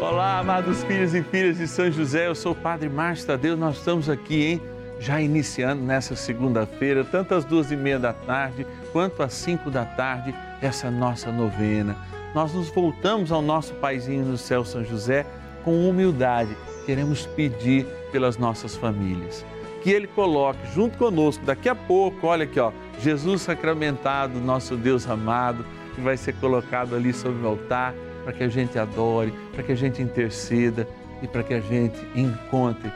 Olá, amados filhos e filhas de São José, eu sou o Padre Márcio Tadeu, nós estamos aqui, hein? Já iniciando nessa segunda-feira, tanto às duas e meia da tarde quanto às cinco da tarde, essa nossa novena. Nós nos voltamos ao nosso paizinho no céu, São José, com humildade. Queremos pedir pelas nossas famílias. Que Ele coloque junto conosco, daqui a pouco, olha aqui, ó, Jesus sacramentado, nosso Deus amado, que vai ser colocado ali sobre o altar para que a gente adore, para que a gente interceda e para que a gente encontre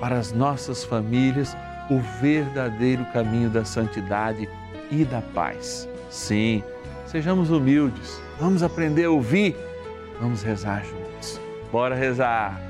para as nossas famílias o verdadeiro caminho da santidade e da paz. Sim, sejamos humildes, vamos aprender a ouvir, vamos rezar juntos. Bora rezar!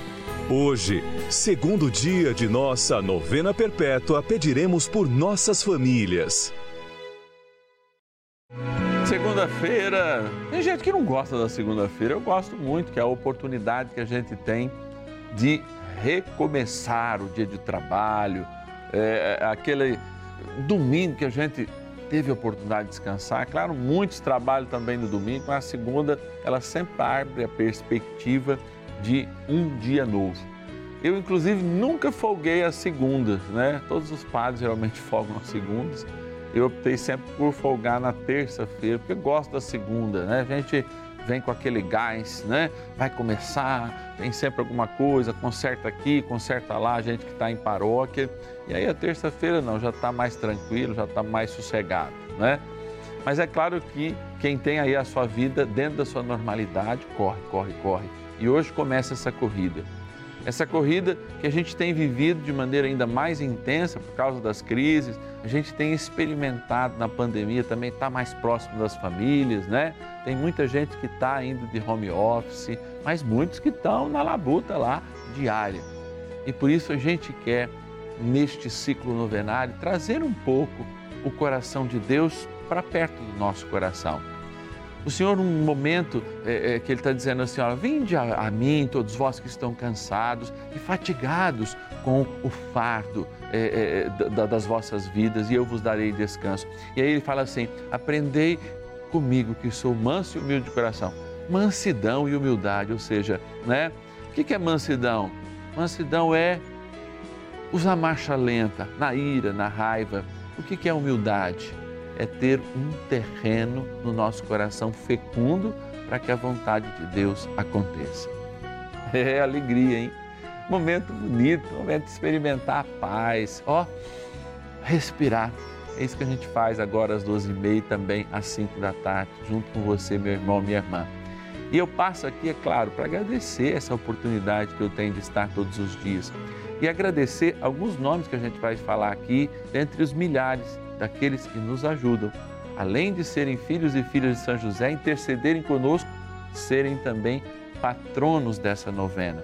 Hoje, segundo dia de nossa novena perpétua, pediremos por nossas famílias. Segunda-feira, tem gente que não gosta da segunda-feira, eu gosto muito, que é a oportunidade que a gente tem de recomeçar o dia de trabalho, é, aquele domingo que a gente teve a oportunidade de descansar. Claro, muitos trabalham também no domingo, mas a segunda, ela sempre abre a perspectiva de um dia novo. Eu, inclusive, nunca folguei as segundas, né? Todos os padres geralmente folgam as segundas. Eu optei sempre por folgar na terça-feira, porque eu gosto da segunda, né? A gente vem com aquele gás, né? Vai começar, tem sempre alguma coisa, conserta aqui, conserta lá, a gente que está em paróquia. E aí a terça-feira não, já está mais tranquilo, já está mais sossegado, né? Mas é claro que quem tem aí a sua vida dentro da sua normalidade, corre, corre, corre. E hoje começa essa corrida. Essa corrida que a gente tem vivido de maneira ainda mais intensa por causa das crises, a gente tem experimentado na pandemia também estar mais próximo das famílias, né? Tem muita gente que está indo de home office, mas muitos que estão na labuta lá diária. E por isso a gente quer, neste ciclo novenário, trazer um pouco o coração de Deus para perto do nosso coração. O Senhor, num momento é, é, que Ele está dizendo assim: ó, vinde a, a, mim, todos vós que estão cansados e fatigados com o fardo é, da, das vossas vidas, e eu vos darei descanso. E aí Ele fala assim: aprendei comigo, que sou manso e humilde de coração. Mansidão e humildade, ou seja, né? O que é mansidão? Mansidão é usar marcha lenta, na ira, na raiva. O que é humildade? É ter um terreno no nosso coração fecundo para que a vontade de Deus aconteça. É alegria, hein? Momento bonito, momento de experimentar a paz, ó, respirar. É isso que a gente faz agora às 12h30 e também às 5 da tarde, junto com você, meu irmão, minha irmã. E eu passo aqui, é claro, para agradecer essa oportunidade que eu tenho de estar todos os dias e agradecer alguns nomes que a gente vai falar aqui, dentre os milhares daqueles que nos ajudam, além de serem filhos e filhas de São José, intercederem conosco, serem também patronos dessa novena.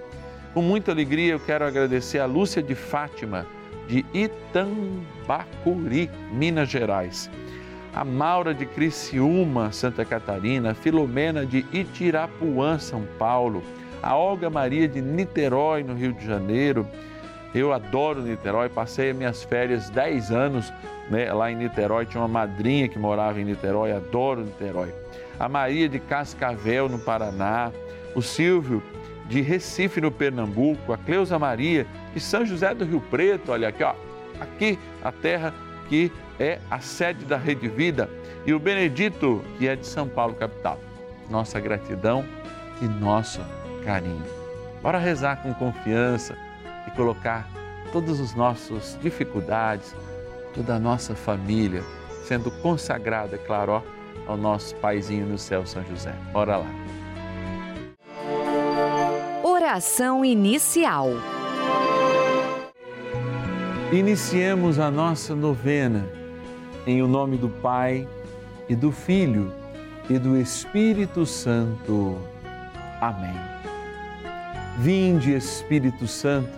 Com muita alegria eu quero agradecer a Lúcia de Fátima, de Itambacuri, Minas Gerais. A Maura de Criciúma, Santa Catarina, a Filomena de Itirapuã, São Paulo, a Olga Maria de Niterói, no Rio de Janeiro. Eu adoro Niterói, passei minhas férias 10 anos né, lá em Niterói, tinha uma madrinha que morava em Niterói, adoro Niterói. A Maria de Cascavel, no Paraná, o Silvio de Recife, no Pernambuco, a Cleusa Maria de São José do Rio Preto, olha aqui, ó, aqui a terra que é a sede da Rede Vida, e o Benedito, que é de São Paulo, capital. Nossa gratidão e nosso carinho. Bora rezar com confiança e colocar todas as nossas dificuldades, toda a nossa família sendo consagrada, é claro, ó, ao nosso paizinho no céu, São José. Bora lá. Oração inicial. Iniciemos a nossa novena em o nome do Pai e do Filho e do Espírito Santo. Amém. Vinde, Espírito Santo,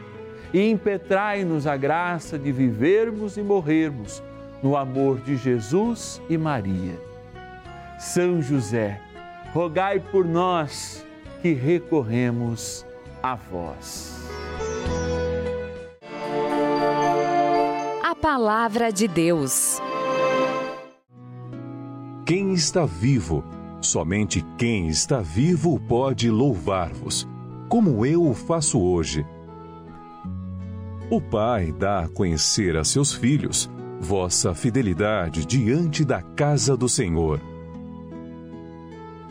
e impetrai-nos a graça de vivermos e morrermos no amor de Jesus e Maria. São José, rogai por nós que recorremos a vós. A palavra de Deus. Quem está vivo, somente quem está vivo pode louvar-vos, como eu o faço hoje. O Pai dá a conhecer a seus filhos vossa fidelidade diante da casa do Senhor.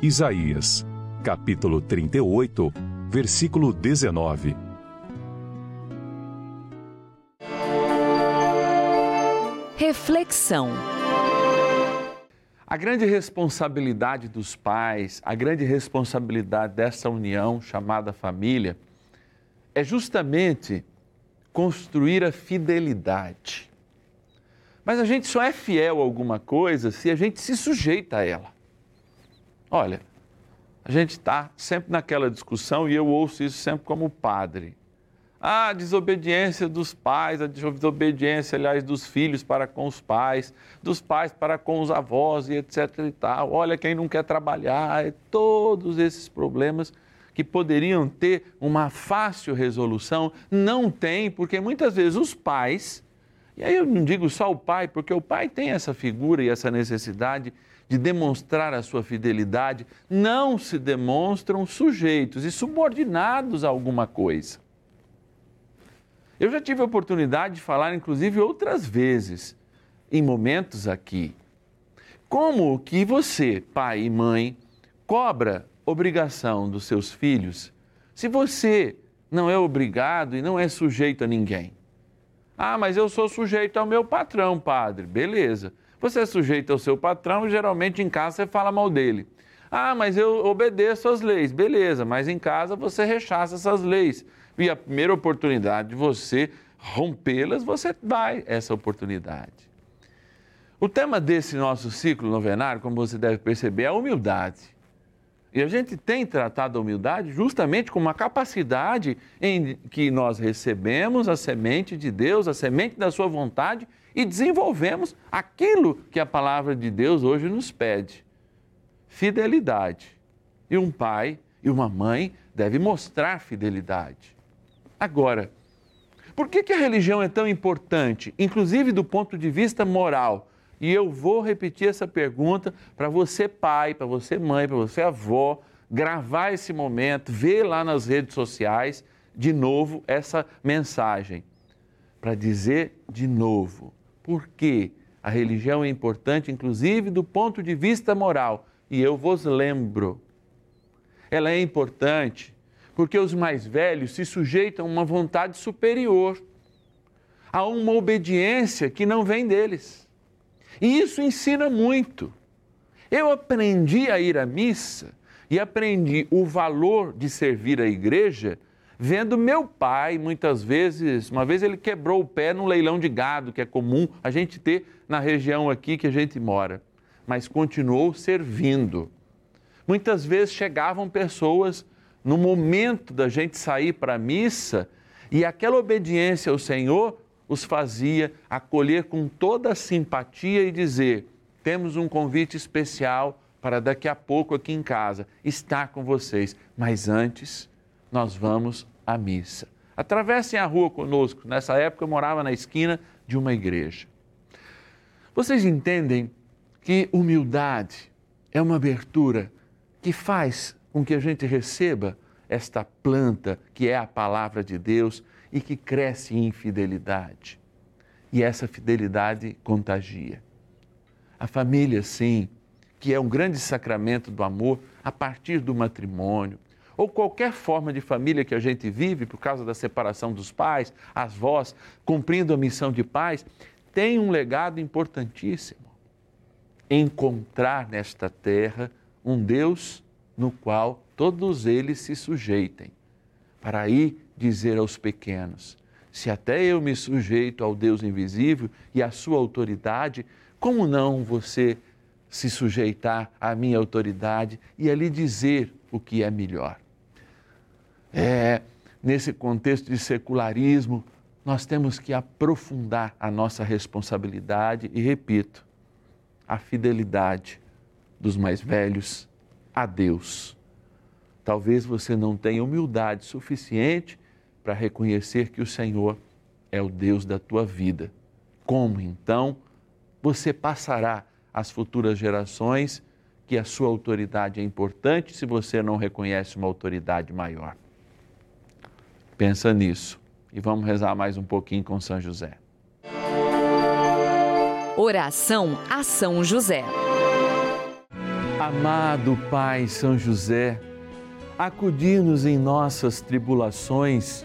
Isaías, capítulo 38, versículo 19. Reflexão. A grande responsabilidade dos pais, a grande responsabilidade dessa união chamada família, é justamente construir a fidelidade. Mas a gente só é fiel a alguma coisa se a gente se sujeita a ela. Olha, a gente está sempre naquela discussão e eu ouço isso sempre como padre. Ah, a desobediência dos pais, a desobediência, aliás, dos filhos para com os pais, dos pais para com os avós e etc e tal. Olha, quem não quer trabalhar, é todos esses problemas que poderiam ter uma fácil resolução, não tem, porque muitas vezes os pais, e aí eu não digo só o pai, porque o pai tem essa figura e essa necessidade de demonstrar a sua fidelidade, não se demonstram sujeitos e subordinados a alguma coisa. Eu já tive a oportunidade de falar, inclusive, outras vezes, em momentos aqui, como que você, pai e mãe, cobra obrigação dos seus filhos se você não é obrigado e não é sujeito a ninguém. Ah, mas eu sou sujeito ao meu patrão, padre. Beleza. Você é sujeito ao seu patrão e geralmente em casa você fala mal dele. Ah, mas eu obedeço às leis. Beleza, mas em casa você rechaça essas leis. E a primeira oportunidade de você rompê-las, você dá essa oportunidade. O tema desse nosso ciclo novenário, como você deve perceber, é a humildade. E a gente tem tratado a humildade justamente como uma capacidade em que nós recebemos a semente de Deus, a semente da Sua vontade e desenvolvemos aquilo que a palavra de Deus hoje nos pede: fidelidade. E um pai e uma mãe devem mostrar fidelidade. Agora, por que, que a religião é tão importante, inclusive do ponto de vista moral? E eu vou repetir essa pergunta para você, pai, para você, mãe, para você, avó, gravar esse momento, ver lá nas redes sociais de novo essa mensagem. Para dizer de novo por que a religião é importante, inclusive do ponto de vista moral. E eu vos lembro. Ela é importante porque os mais velhos se sujeitam a uma vontade superior, a uma obediência que não vem deles. E isso ensina muito. Eu aprendi a ir à missa e aprendi o valor de servir a igreja vendo meu pai, muitas vezes, uma vez ele quebrou o pé num leilão de gado, que é comum a gente ter na região aqui que a gente mora, mas continuou servindo. Muitas vezes chegavam pessoas no momento da gente sair para a missa e aquela obediência ao Senhor os fazia acolher com toda a simpatia e dizer: temos um convite especial para daqui a pouco aqui em casa estar com vocês, mas antes nós vamos à missa. Atravessem a rua conosco. Nessa época eu morava na esquina de uma igreja. Vocês entendem que humildade é uma abertura que faz com que a gente receba esta planta que é a palavra de Deus e que cresce em fidelidade. E essa fidelidade contagia. A família, sim, que é um grande sacramento do amor a partir do matrimônio, ou qualquer forma de família que a gente vive por causa da separação dos pais, as vós, cumprindo a missão de pais, tem um legado importantíssimo. Encontrar nesta terra um Deus no qual todos eles se sujeitem, para aí dizer aos pequenos: se até eu me sujeito ao Deus invisível e à sua autoridade, como não você se sujeitar à minha autoridade e ali dizer o que é melhor? É, nesse contexto de secularismo, nós temos que aprofundar a nossa responsabilidade e, repito, a fidelidade dos mais velhos a Deus. Talvez você não tenha humildade suficiente para reconhecer que o Senhor é o Deus da tua vida. Como então você passará às futuras gerações que a sua autoridade é importante se você não reconhece uma autoridade maior? Pensa nisso e vamos rezar mais um pouquinho com São José. Oração a São José. Amado Pai São José, acudir-nos em nossas tribulações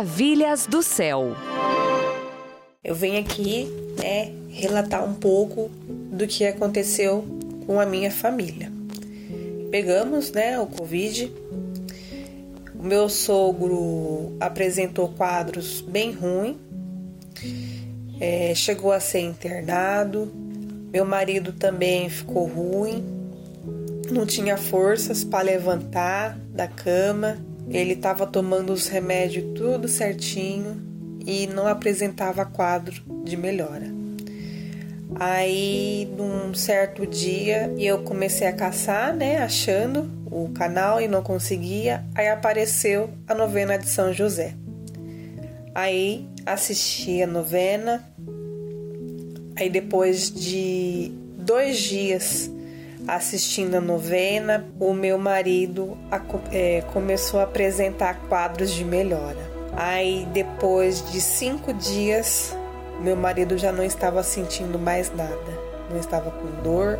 Maravilhas do céu. Eu venho aqui, né, relatar um pouco do que aconteceu com a minha família. Pegamos, né, o Covid. O meu sogro apresentou quadros bem ruins, é, chegou a ser internado. Meu marido também ficou ruim, não tinha forças para levantar da cama. Ele estava tomando os remédios tudo certinho e não apresentava quadro de melhora. Aí, num certo dia, eu comecei a caçar, né, achando o canal e não conseguia. Aí apareceu a novena de São José. Aí assisti a novena. Aí depois de dois dias assistindo a novena, o meu marido é, começou a apresentar quadros de melhora. Aí depois de cinco dias, meu marido já não estava sentindo mais nada, não estava com dor,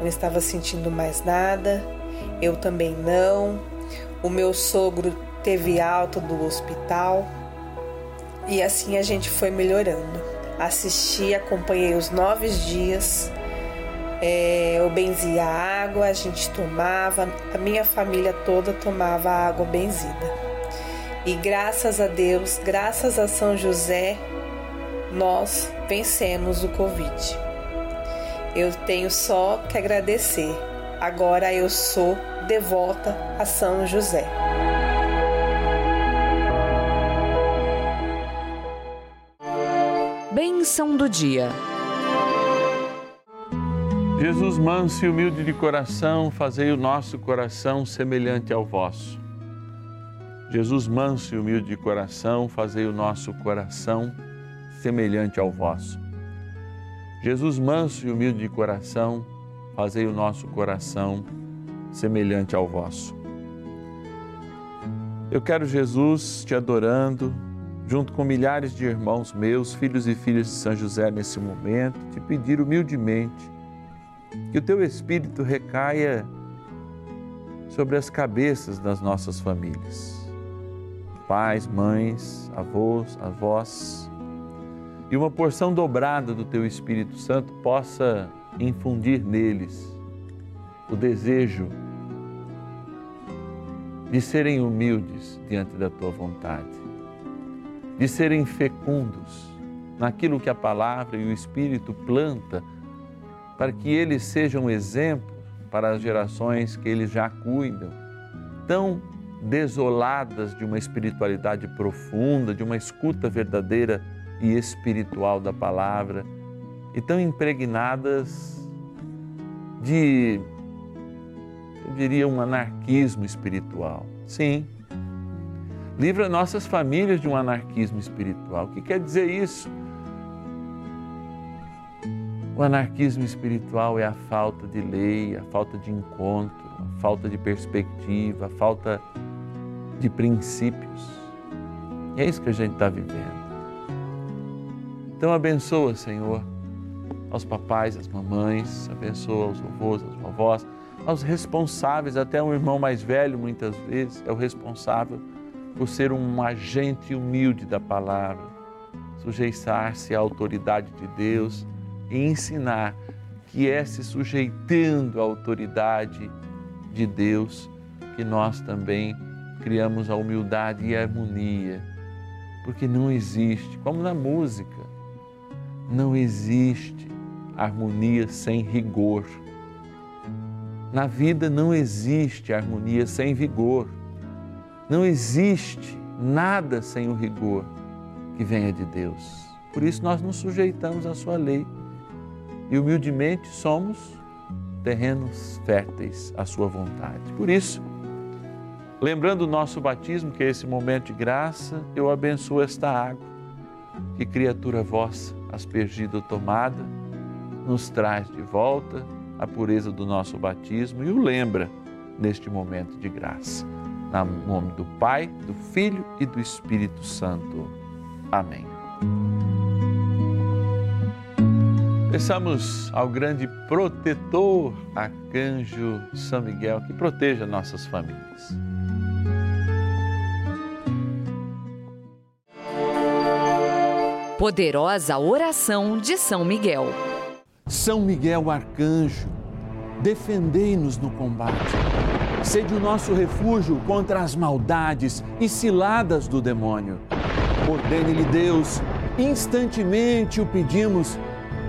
não estava sentindo mais nada, eu também não. O meu sogro teve alta do hospital e assim a gente foi melhorando. Assisti, acompanhei os nove dias. É, eu benzia a água, a gente tomava, a minha família toda tomava água benzida. E graças a Deus, graças a São José, nós vencemos o Covid. Eu tenho só que agradecer. Agora eu sou devota a São José. Bênção do dia. Jesus manso e humilde de coração, fazei o nosso coração semelhante ao vosso. Jesus manso e humilde de coração, fazei o nosso coração semelhante ao vosso. Jesus manso e humilde de coração, fazei o nosso coração semelhante ao vosso. Eu quero, Jesus, te adorando, junto com milhares de irmãos meus, filhos e filhas de São José nesse momento, te pedir humildemente que o teu Espírito recaia sobre as cabeças das nossas famílias. Pais, mães, avós, avós, e uma porção dobrada do teu Espírito Santo possa infundir neles o desejo de serem humildes diante da tua vontade, de serem fecundos naquilo que a palavra e o Espírito planta, para que eles sejam exemplo para as gerações que eles já cuidam, tão desoladas de uma espiritualidade profunda, de uma escuta verdadeira e espiritual da palavra e tão impregnadas de, eu diria, um anarquismo espiritual. Sim, livra nossas famílias de um anarquismo espiritual. O que quer dizer isso? O anarquismo espiritual é a falta de lei, a falta de encontro, a falta de perspectiva, a falta de princípios. E é isso que a gente está vivendo. Então abençoa, Senhor, aos papais, às mamães, abençoa aos avós, às vovós, aos responsáveis, até um irmão mais velho muitas vezes é o responsável por ser um agente humilde da palavra, sujeitar-se à autoridade de Deus e ensinar que é se sujeitando à autoridade de Deus que nós também criamos a humildade e a harmonia, porque não existe, como na música, não existe harmonia sem rigor. Na vida não existe harmonia sem vigor. Não existe nada sem o rigor que venha de Deus. Por isso nós nos sujeitamos à sua lei e humildemente somos terrenos férteis à sua vontade. Por isso, lembrando o nosso batismo, que é esse momento de graça, eu abençoo esta água, que criatura vossa, aspergida ou tomada, nos traz de volta a pureza do nosso batismo e o lembra neste momento de graça. Em nome do Pai, do Filho e do Espírito Santo. Amém. Peçamos ao grande protetor, arcanjo São Miguel, que proteja nossas famílias. Poderosa oração de São Miguel. São Miguel arcanjo, defendei-nos no combate. Sede o nosso refúgio contra as maldades e ciladas do demônio. Ordene-lhe Deus, instantemente o pedimos,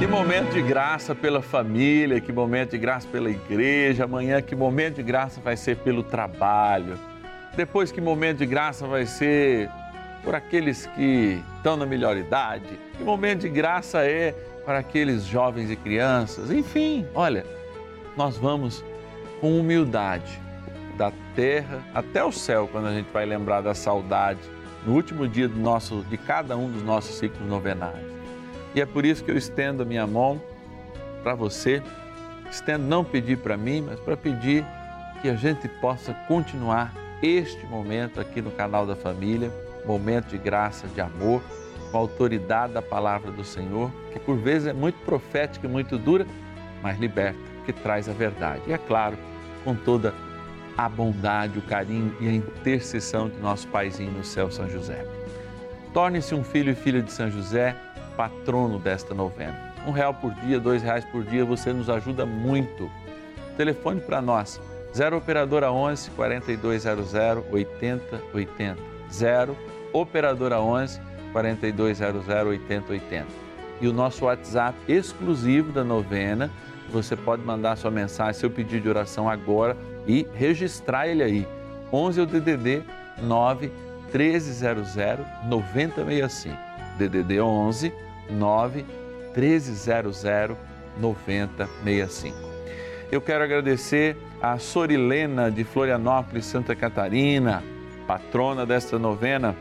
Que momento de graça pela família, que momento de graça pela igreja. Amanhã, que momento de graça vai ser pelo trabalho. Depois, que momento de graça vai ser por aqueles que estão na melhor idade. Que momento de graça é para aqueles jovens e crianças. Enfim, olha, nós vamos com humildade da terra até o céu quando a gente vai lembrar da saudade no último dia do nosso, de cada um dos nossos ciclos novenários. E é por isso que eu estendo a minha mão para você, estendo não pedir para mim, mas para pedir que a gente possa continuar este momento aqui no canal da família, momento de graça, de amor, com a autoridade da palavra do Senhor, que por vezes é muito profética e muito dura, mas liberta, que traz a verdade. E é claro, com toda a bondade, o carinho e a intercessão de nosso Paizinho no céu, São José. Torne-se um filho e filha de São José, patrono desta novena. Um real por dia, dois reais por dia, você nos ajuda muito. Telefone para nós, 0 Operadora 11 4200 8080. 0 Operadora 11 4200 8080. E o nosso WhatsApp exclusivo da novena, você pode mandar sua mensagem, seu pedido de oração agora e registrar ele aí. 11 é o DDD 9 1300 9065. DDD 11 9 1300 9065. Eu quero agradecer a Sorilena de Florianópolis, Santa Catarina, patrona desta novena,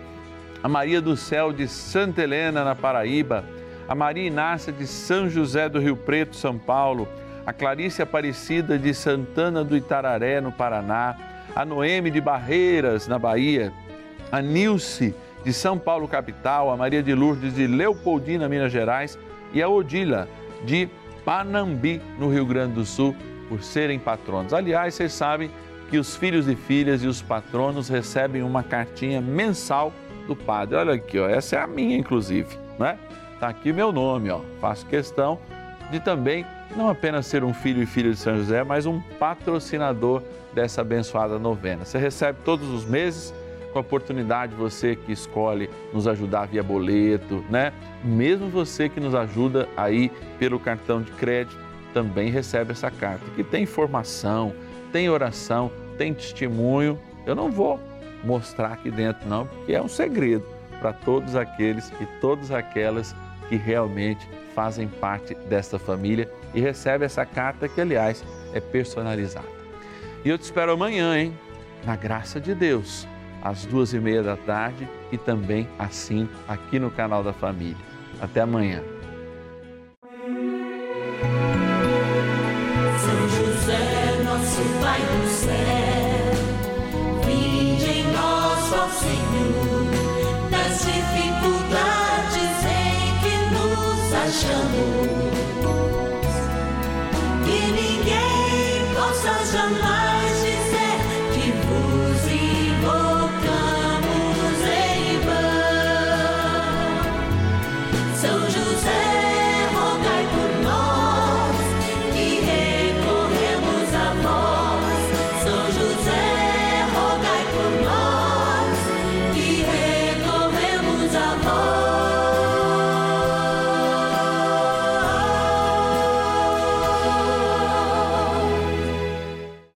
a Maria do Céu de Santa Helena, na Paraíba, a Maria Inácia de São José do Rio Preto, São Paulo, a Clarice Aparecida de Santana do Itararé, no Paraná, a Noemi de Barreiras, na Bahia, a Nilce de São Paulo, capital, a Maria de Lourdes de Leopoldina, Minas Gerais, e a Odila de Panambi, no Rio Grande do Sul, por serem patronos. Aliás, vocês sabem que os filhos e filhas e os patronos recebem uma cartinha mensal do padre. Olha aqui, ó, essa é a minha, inclusive, né? Tá aqui meu nome, ó. Faço questão de também não apenas ser um filho e filha de São José, mas um patrocinador dessa abençoada novena. Você recebe todos os meses com a oportunidade você que escolhe nos ajudar via boleto, né? Mesmo você que nos ajuda aí pelo cartão de crédito, também recebe essa carta que tem informação, tem oração, tem testemunho. Eu não vou mostrar aqui dentro não, porque é um segredo para todos aqueles e todas aquelas que realmente fazem parte desta família e recebe essa carta que, aliás, é personalizada. E eu te espero amanhã, hein? Na graça de Deus, às duas e meia da tarde e também cinco aqui no canal da Família. Até amanhã. São José, nosso Pai do céu, vinde em nós, ó Senhor, dificuldades em que nos achamos.